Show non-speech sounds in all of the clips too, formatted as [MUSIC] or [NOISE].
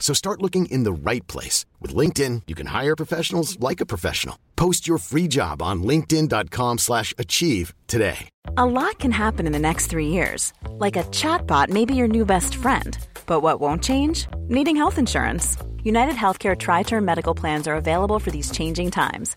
So start looking in the right place. With LinkedIn, you can hire professionals like a professional. Post your free job on linkedin.com slash achieve today. A lot can happen in the next three years. Like a chatbot may be your new best friend. But what won't change? Needing health insurance. United Healthcare Tri Term Medical Plans are available for these changing times.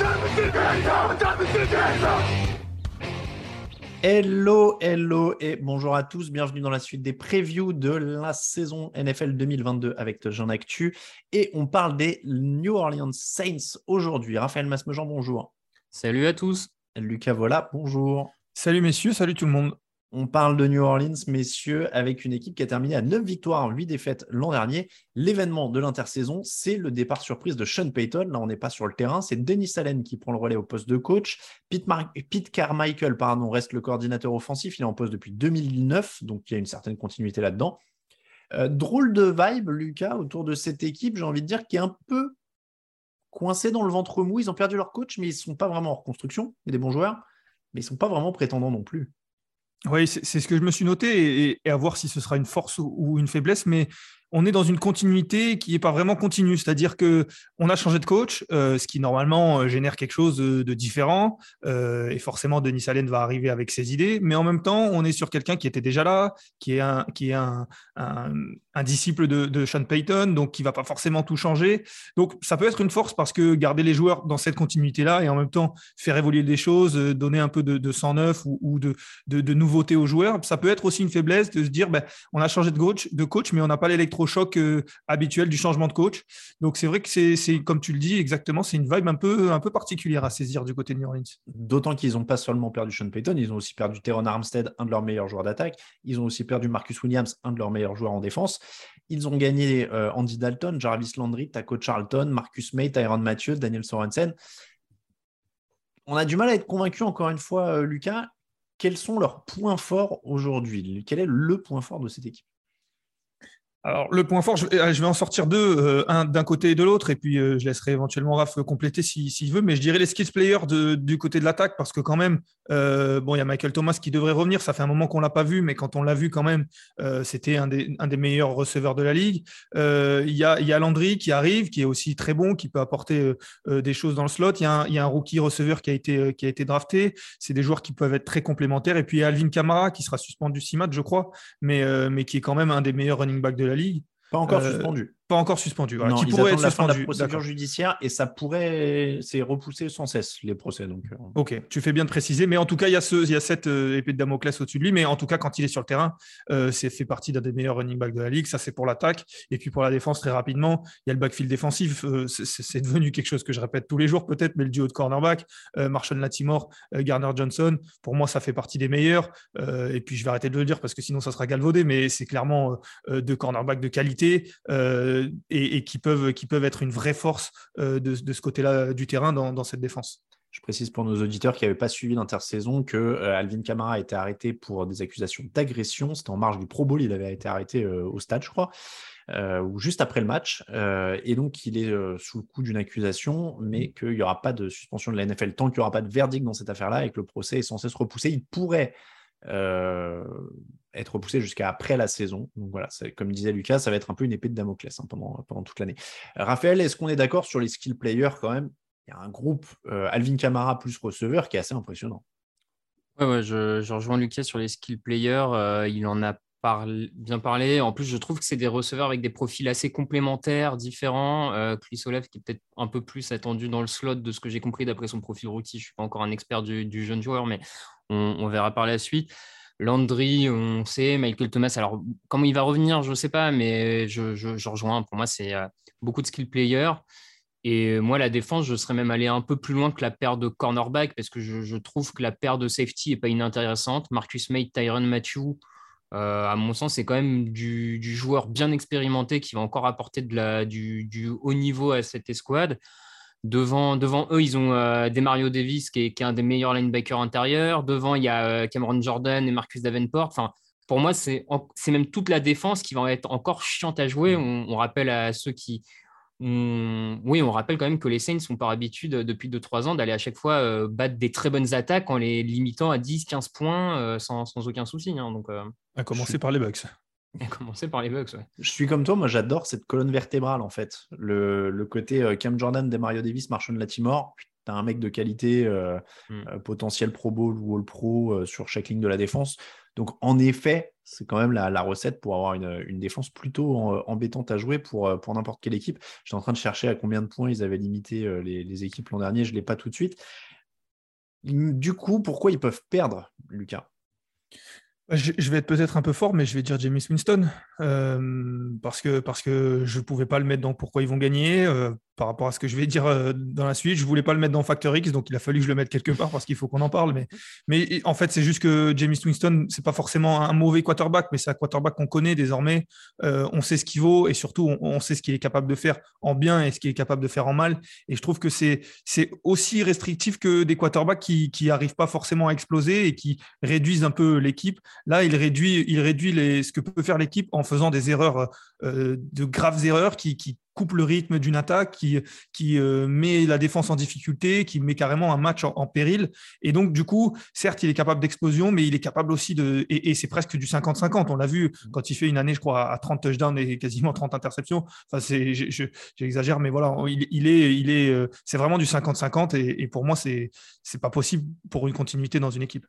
Hello, hello et bonjour à tous. Bienvenue dans la suite des previews de la saison NFL 2022 avec Jean Actu. Et on parle des New Orleans Saints aujourd'hui. Raphaël Masmejean, bonjour. Salut à tous. Lucas Vola, bonjour. Salut messieurs, salut tout le monde. On parle de New Orleans, messieurs, avec une équipe qui a terminé à 9 victoires, 8 défaites l'an dernier. L'événement de l'intersaison, c'est le départ surprise de Sean Payton. Là, on n'est pas sur le terrain. C'est Denis Allen qui prend le relais au poste de coach. Pete, Carmichael pardon, reste le coordinateur offensif. Il est en poste depuis 2009, donc il y a une certaine continuité là-dedans. Euh, drôle de vibe, Lucas, autour de cette équipe, j'ai envie de dire, qui est un peu coincée dans le ventre mou. Ils ont perdu leur coach, mais ils ne sont pas vraiment en reconstruction. Il y des bons joueurs, mais ils ne sont pas vraiment prétendants non plus. Oui, c'est ce que je me suis noté et, à voir si ce sera une force ou une faiblesse. Mais on est dans une continuité qui n'est pas vraiment continue. C'est-à-dire que on a changé de coach, euh, ce qui normalement euh, génère quelque chose de, différent. Euh, et forcément, Denis Allen va arriver avec ses idées. Mais en même temps, on est sur quelqu'un qui était déjà là, qui est un, qui est un, disciple de, Sean Payton, donc qui va pas forcément tout changer. Donc ça peut être une force parce que garder les joueurs dans cette continuité-là et en même temps faire évoluer des choses, donner un peu de, sang neuf ou, de, de, nouveauté aux joueurs, ça peut être aussi une faiblesse de se dire, ben, on a changé de coach, de coach mais on n'a pas l'électro choc euh, habituel du changement de coach. Donc c'est vrai que c'est, comme tu le dis, exactement, c'est une vibe un peu, un peu particulière à saisir du côté de New Orleans. D'autant qu'ils n'ont pas seulement perdu Sean Payton, ils ont aussi perdu Teron Armstead, un de leurs meilleurs joueurs d'attaque. Ils ont aussi perdu Marcus Williams, un de leurs meilleurs joueurs en défense. Ils ont gagné euh, Andy Dalton, Jarvis Landry, Taco Charlton, Marcus May, Tyron Mathieu, Daniel Sorensen. On a du mal à être convaincu, encore une fois, euh, Lucas. Quels sont leurs points forts aujourd'hui? Quel est le point fort de cette équipe? Alors, le point fort, je vais, en sortir deux, euh, un d'un côté et de l'autre, et puis euh, je laisserai éventuellement Raph compléter s'il veut, mais je dirais les skills players du côté de l'attaque, parce que quand même, euh, bon, il y a Michael Thomas qui devrait revenir, ça fait un moment qu'on ne l'a pas vu, mais quand on l'a vu quand même, c'était un des, meilleurs receveurs de la ligue. Il y, a, Landry qui arrive, qui est aussi très bon, qui peut apporter des choses dans le slot. Il y, a un, rookie receveur qui a été, qui a été drafté, c'est des joueurs qui peuvent être très complémentaires, et puis il y a Alvin Kamara qui sera suspendu six matchs, je crois, mais, mais qui est quand même un des meilleurs running backs de la Ligue. Pas encore euh, suspendu. Pas encore suspendu. qui pourrait être la fin de la procédure judiciaire et ça pourrait c'est repousser sans cesse les procès. Donc. Euh. Ok, tu fais bien de préciser, mais en tout cas il y a ce, il y a cette euh, épée de Damoclès au-dessus de lui, mais en tout cas quand il est sur le terrain, c'est fait partie d'un des meilleurs running backs de la ligue. Ça c'est pour l'attaque et puis pour la défense très rapidement, il y a le backfield défensif. c'est devenu quelque chose que je répète tous les jours peut-être, mais le duo de cornerback, Marshall Latimore, Garner Johnson, pour moi ça fait partie des meilleurs. et puis je vais arrêter de le dire parce que sinon ça sera galvaudé, mais c'est clairement deux cornerbacks de qualité. Euh, et, qui, peuvent, qui peuvent être une vraie force euh, de, ce côté-là du terrain dans, cette défense. Je précise pour nos auditeurs qui n'avaient pas suivi l'intersaison que euh, Alvin Kamara a été arrêté pour des accusations d'agression. C'était en marge du Pro Bowl, il avait été arrêté au stade, je crois. ou juste après le match. et donc, il est sous le coup d'une accusation, mais qu'il n'y aura pas de suspension de la NFL tant qu'il n'y aura pas de verdict dans cette affaire-là et que le procès est censé se repousser. Il pourrait euh, être repoussé jusqu'à après la saison. Donc voilà, comme disait Lucas, ça va être un peu une épée de Damoclès hein, pendant, toute l'année. Raphaël, est-ce qu'on est, d'accord sur les skill players quand même? Il y a un groupe euh, Alvin Kamara plus receveur qui est assez impressionnant. Ouais, je, rejoins Lucas sur les skill players. Euh, il en a bien parlé. En plus, je trouve que c'est des receveurs avec des profils assez complémentaires, différents. Euh, Chris Olaf, qui est peut-être un peu plus attendu dans le slot de ce que j'ai compris d'après son profil rookie. Je ne suis pas encore un expert du, jeune joueur, mais on, verra par la suite. Landry, on sait, Michael Thomas. Alors, comment il va revenir, je ne sais pas, mais je, rejoins. Pour moi, c'est beaucoup de skill players. Et moi, la défense, je serais même allé un peu plus loin que la paire de cornerback parce que je, trouve que la paire de safety n'est pas inintéressante. Marcus May, Tyron Matthew, euh, à mon sens, c'est quand même du, joueur bien expérimenté qui va encore apporter de la, du, haut niveau à cette escouade. Devant, devant eux, ils ont euh, Demario Davis, qui est, un des meilleurs linebackers intérieurs. Devant, il y a euh, Cameron Jordan et Marcus Davenport. Enfin, pour moi, c'est même toute la défense qui va être encore chiante à jouer. on rappelle à ceux qui, oui, on rappelle quand même que les Saints sont par habitude depuis 2-3 ans d'aller à chaque fois euh, battre des très bonnes attaques en les limitant à 10-15 points euh, sans, aucun souci. Hein, donc, euh, à commencer par les Bucks. [LAUGHS] À commencer par les Bucks, Je suis comme toi, moi j'adore cette colonne vertébrale en fait. Le, côté Cam Jordan, Mario Davis, Marshall Latimore. Tu as un mec de qualité, hmm. potentiel Pro Bowl ou All Pro sur chaque ligne de la défense. Donc, en effet, c'est quand même la, recette pour avoir une, défense plutôt embêtante à jouer pour, euh, pour n'importe quelle équipe. J'étais en train de chercher à combien de points ils avaient limité euh, les, équipes l'an dernier. Je ne l'ai pas tout de suite. Du coup, pourquoi ils peuvent perdre, Lucas? Je, vais être peut-être un peu fort, mais je vais dire James Winston euh, parce que parce que je pouvais pas le mettre dans pourquoi ils vont gagner euh, par rapport à ce que je vais dire euh, dans la suite. Je voulais pas le mettre dans Factor X, donc il a fallu que je le mette quelque part parce qu'il faut qu'on en parle. Mais [LAUGHS] mais en fait, c'est juste que James Winston, c'est pas forcément un mauvais quarterback, mais c'est un quarterback qu'on connaît désormais. on sait ce qu'il vaut et surtout on, sait ce qu'il est capable de faire en bien et ce qu'il est capable de faire en mal. Et je trouve que c'est aussi restrictif que des quarterbacks qui qui arrivent pas forcément à exploser et qui réduisent un peu l'équipe. Là, il réduit, il réduit les, ce que peut faire l'équipe en faisant des erreurs, euh, de graves erreurs qui, qui coupent le rythme d'une attaque, qui, qui euh, met la défense en difficulté, qui met carrément un match en, péril. Et donc, du coup, certes, il est capable d'explosion, mais il est capable aussi de. Et, c'est presque du 50-50. On l'a vu quand il fait une année, je crois, à 30 touchdowns et quasiment 30 interceptions. Enfin, c'est, j'exagère, mais voilà, il, est, il est, euh, c'est vraiment du 50-50. Et, et, pour moi, c'est, c'est pas possible pour une continuité dans une équipe.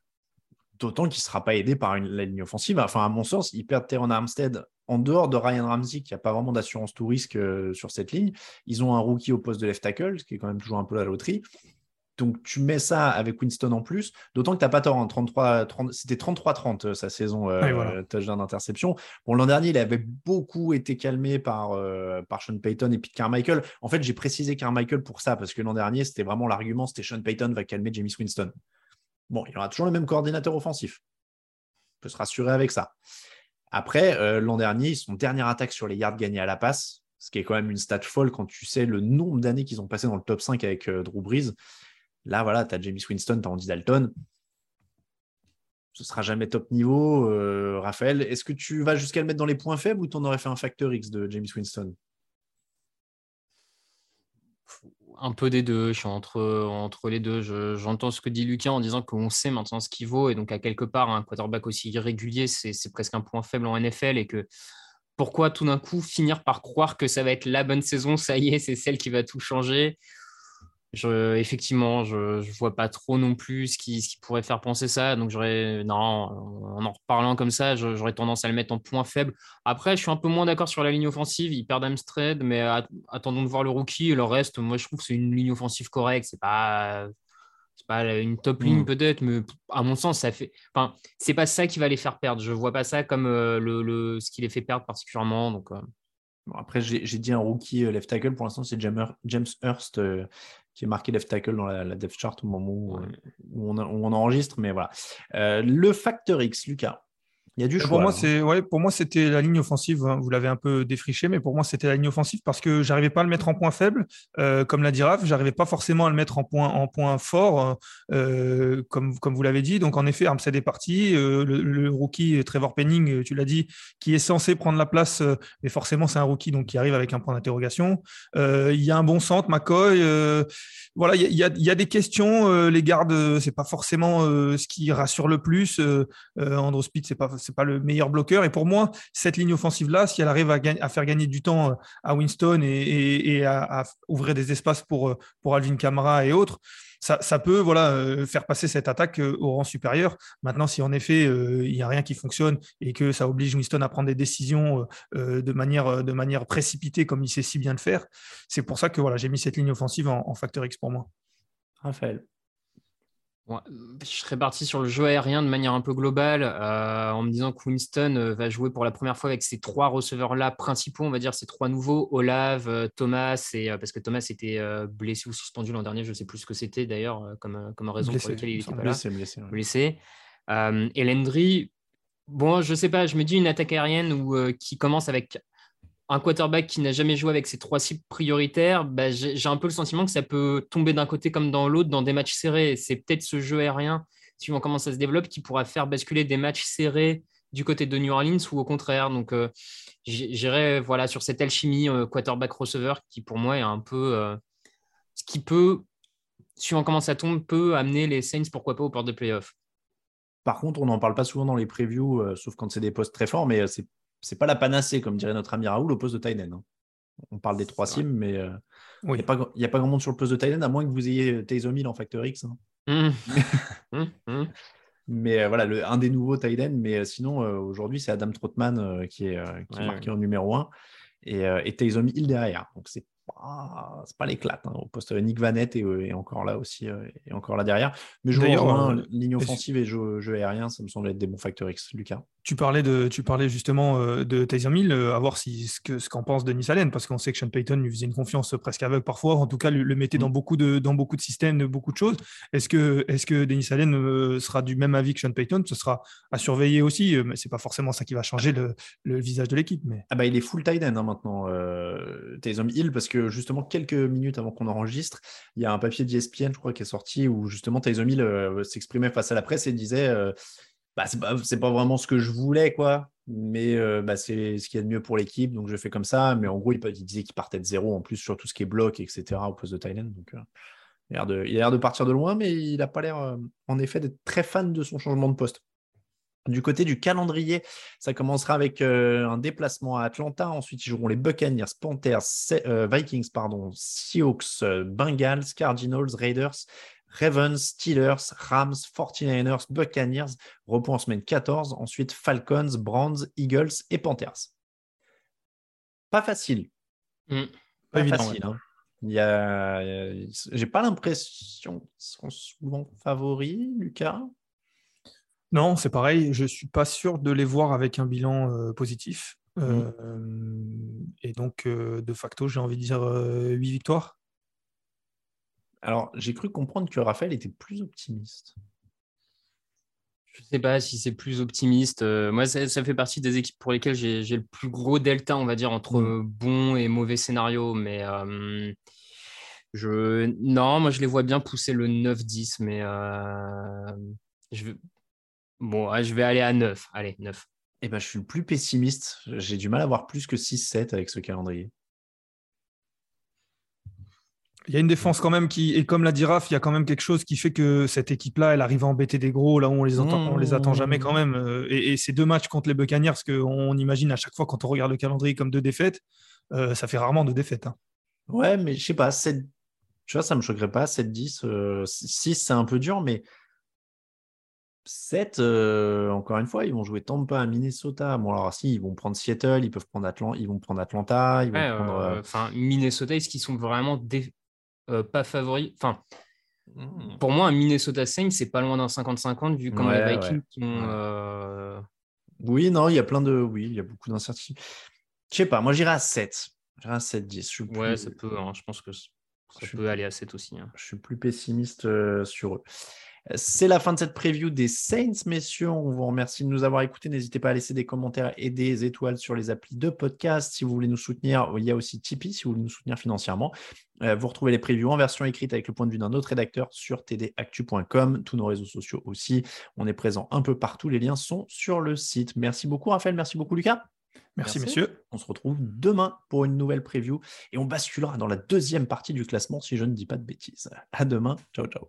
D'autant qu'il ne sera pas aidé par une, la ligne offensive. Enfin, à mon sens, ils perdent Teron Armstead en dehors de Ryan Ramsey, qui n'a pas vraiment d'assurance tout risque euh, sur cette ligne. Ils ont un rookie au poste de left tackle, ce qui est quand même toujours un peu la loterie. Donc, tu mets ça avec Winston en plus, d'autant que tu n'as pas tort. Hein, 33, c'était 33-30 euh, sa saison euh, touchdown d'interception. Bon, l'an dernier, il avait beaucoup été calmé par, euh, par Sean Payton et Pete Carmichael. En fait, j'ai précisé Carmichael pour ça, parce que l'an dernier, c'était vraiment l'argument c'était Sean Payton va calmer James Winston. Bon, il aura toujours le même coordinateur offensif. On peut se rassurer avec ça. Après, euh, l'an dernier, son dernière attaque sur les yards gagnés à la passe, ce qui est quand même une stat folle quand tu sais le nombre d'années qu'ils ont passé dans le top 5 avec euh, Drew Brees. Là, voilà, tu as James Winston, tu as Andy Dalton. Ce sera jamais top niveau. Euh, Raphaël, est-ce que tu vas jusqu'à le mettre dans les points faibles ou tu en aurais fait un facteur X de James Winston? Un peu des deux. Je suis entre, les deux. J'entends ce que dit Lucas en disant qu'on sait maintenant ce qu'il vaut. Et donc, à quelque part, un quarterback aussi irrégulier, c'est presque un point faible en NFL. Et que pourquoi tout d'un coup finir par croire que ça va être la bonne saison Ça y est, c'est celle qui va tout changer? Je, effectivement, je ne vois pas trop non plus ce qui, ce qui, pourrait faire penser ça. Donc, j'aurais, non, en en reparlant comme ça, j'aurais tendance à le mettre en point faible. Après, je suis un peu moins d'accord sur la ligne offensive. Il perd Amstrad, mais attendons de voir le rookie. Et le reste, moi, je trouve que c'est une ligne offensive correcte. C'est pas, pas une top ligne mm. peut-être, mais à mon sens, ça fait. Enfin, c'est pas ça qui va les faire perdre. Je vois pas ça comme euh, le, le, ce qui les fait perdre particulièrement. Donc. Euh. après, j'ai dit un rookie euh, left tackle. Pour l'instant, c'est James, James Hurst, qui est marqué left tackle dans la, depth chart au moment où, on, enregistre. Mais voilà. Euh, le facteur X, Lucas. Il y a du choix. Pour moi, c'est ouais, pour moi c'était la ligne offensive. Hein. Vous l'avez un peu défriché, mais pour moi c'était la ligne offensive parce que j'arrivais pas à le mettre en point faible, euh, comme l'a dit Raph. J'arrivais pas forcément à le mettre en point en point fort, euh, comme comme vous l'avez dit. Donc en effet, Armstead est parti. Euh, le, rookie Trevor Penning, tu l'as dit, qui est censé prendre la place, mais forcément c'est un rookie donc qui arrive avec un point d'interrogation. Il y a un bon centre, McCoy. voilà, il y a, y a, des questions. les gardes, c'est pas forcément ce qui rassure le plus. Andrew Speed, c'est pas c'est pas le meilleur bloqueur. Et pour moi, cette ligne offensive-là, si elle arrive à, faire gagner du temps euh, à Winston et, à, ouvrir des espaces pour, euh, pour Alvin Kamara et autres, ça, peut voilà, euh, faire passer cette attaque au rang supérieur. Maintenant, si en effet il n'y a rien qui fonctionne et que ça oblige Winston à prendre des décisions de, manière, de manière précipitée comme il sait si bien le faire, c'est pour ça que voilà, j'ai mis cette ligne offensive en, en facteur X pour moi. Raphaël. Je serais parti sur le jeu aérien de manière un peu globale euh, en me disant que Winston euh, va jouer pour la première fois avec ces trois receveurs-là principaux, on va dire ces trois nouveaux, Olave, euh, Thomas, et, parce que Thomas était blessé ou suspendu l'an dernier, je ne sais plus ce que c'était d'ailleurs comme, comme raison pour laquelle il était pas blessé, Blessé, blessé. et Landry, bon, je ne sais pas, je me dis une attaque aérienne où, qui commence avec un quarterback qui n'a jamais joué avec ses trois cibles prioritaires, bah, j'ai un peu le sentiment que ça peut tomber d'un côté comme dans l'autre dans des matchs serrés. C'est peut-être ce jeu aérien, suivant comment ça se développe, qui pourra faire basculer des matchs serrés du côté de New Orleans ou au contraire. Donc, euh, j'irai voilà, sur cette alchimie euh, quarterback-receveur qui, pour moi, est un peu euh, ce qui peut, suivant comment ça tombe, peut amener les Saints, pourquoi pas, au port de playoff. Par contre, on n'en parle pas souvent dans les previews, sauf quand c'est des postes très forts, mais c'est c'est pas la panacée, comme dirait notre ami Raoul, au poste de Tyden. Hein. On parle des trois sims, mais euh, il n'y a, pas grand monde sur le poste de Tyden, à moins que vous ayez euh, Taysom Hill en Factor X. Hein. Mmh. [LAUGHS] Mmh, mmh. mais euh, voilà, le, un des nouveaux Tyden. Mais sinon, aujourd'hui, c'est Adam Trotman qui est, marqué en numéro 1 et, et Taysom Hill derrière. Donc, c'est pas, c'est pas l'éclate. Hein, au poste Nick Vanette et, et, encore là aussi, et encore là derrière. Mais je vois ligne offensive et jeu, jeu, aérien, ça me semble être des bons Factor X, Lucas. Tu parlais, de, tu parlais justement euh, de Taysom Hill, euh, à voir si, ce qu'en ce qu'en pense Denis Allen, parce qu'on sait que Sean Payton lui faisait une confiance presque aveugle parfois, en tout cas le, mettait dans, mm. beaucoup de, dans beaucoup de systèmes, beaucoup de choses. Est-ce que, est que Denis Allen euh, sera du même avis que Sean Payton? Ce sera à surveiller aussi, mais c'est pas forcément ça qui va changer le, le visage de l'équipe. Mais... Ah bah, il est full tight end hein, maintenant, Taysom Hill, parce que justement, quelques minutes avant qu'on enregistre, il y a un papier d'ESPN, je crois, qui est sorti, où justement Taysom Hill s'exprimait face à la presse et disait bah, c'est pas, vraiment ce que je voulais, quoi. Mais euh, bah, c'est ce qu'il y a de mieux pour l'équipe, donc je fais comme ça. Mais en gros, il, disait qu'il partait de zéro en plus sur tout ce qui est bloc, etc. au poste de Thailand. Donc, euh, il, a l'air de, il a l'air de partir de loin, mais il n'a pas l'air, euh, en effet, d'être très fan de son changement de poste. Du côté du calendrier, ça commencera avec un déplacement à Atlanta. Ensuite, ils joueront les Buccaneers, Panthers, Vikings, pardon, Seahawks, Bengals, Cardinals, Raiders, Ravens, Steelers, Rams, 49ers, Buccaneers, repos en semaine 14, ensuite Falcons, Browns, Eagles et Panthers. Pas facile. Mm. Pas, évident, facile. Hein. Il y a... J'ai pas l'impression qu'ils sont souvent favoris, Lucas. Non, c'est pareil. Je suis pas sûr de les voir avec un bilan euh, positif. Mm. Euh, et donc, euh, de facto, j'ai envie de dire 8 victoires. Alors, j'ai cru comprendre que Raphaël était plus optimiste. Je ne sais pas si c'est plus optimiste. Euh, moi, ça, fait partie des équipes pour lesquelles j'ai le plus gros delta, on va dire, entre mm. bons et mauvais scénarios. Mais euh, je... non, moi, je les vois bien pousser le 9-10, mais euh, je... bon, je vais aller à 9. Allez, 9. Eh ben, je suis le plus pessimiste. J'ai du mal à voir plus que 6-7 avec ce calendrier. Il y a une défense quand même qui, et comme l'a dit Raph, il y a quand même quelque chose qui fait que cette équipe-là, elle arrive à embêter des gros là où on les entend, on les attend jamais quand même. Euh, et, ces deux matchs contre les Buccaneers, ce qu'on imagine à chaque fois quand on regarde le calendrier comme deux défaites, euh, ça fait rarement deux défaites. Hein. Ouais, mais je sais pas, 7, tu vois, ça me choquerait pas. 7-10, 6, euh, c'est un peu dur, mais 7, encore une fois, ils vont jouer Tampa à Minnesota. Bon, alors si, ils vont prendre Seattle, ils peuvent prendre Atlanta, ils vont prendre Atlanta, ils vont prendre. Enfin, Minnesota, est-ce qu'ils sont vraiment euh, pas favori. Enfin, hmm. pour moi, un Minnesota Saints, c'est pas loin d'un 50-50 vu comment les Vikings ont. Euh, oui, non, il y a plein de. Oui, il y a beaucoup d'incertitudes. Je sais pas, moi j'irai à 7. J'irai à 7-10. Ouais, ça peut. Hein, je pense que ça peut aller à 7 aussi. Hein. Je suis plus pessimiste euh, sur eux. C'est la fin de cette preview des Saints, messieurs. On vous remercie de nous avoir écoutés. N'hésitez pas à laisser des commentaires et des étoiles sur les applis de podcast. Si vous voulez nous soutenir, il y a aussi Tipeee si vous voulez nous soutenir financièrement. Euh, vous retrouvez les previews en version écrite avec le point de vue d'un autre rédacteur sur tdactu.com, tous nos réseaux sociaux aussi. On est présent un peu partout. Les liens sont sur le site. Merci beaucoup, Raphaël. Merci beaucoup, Lucas. Merci, messieurs. On se retrouve demain pour une nouvelle preview et on basculera dans la deuxième partie du classement si je ne dis pas de bêtises. À demain. Ciao, ciao.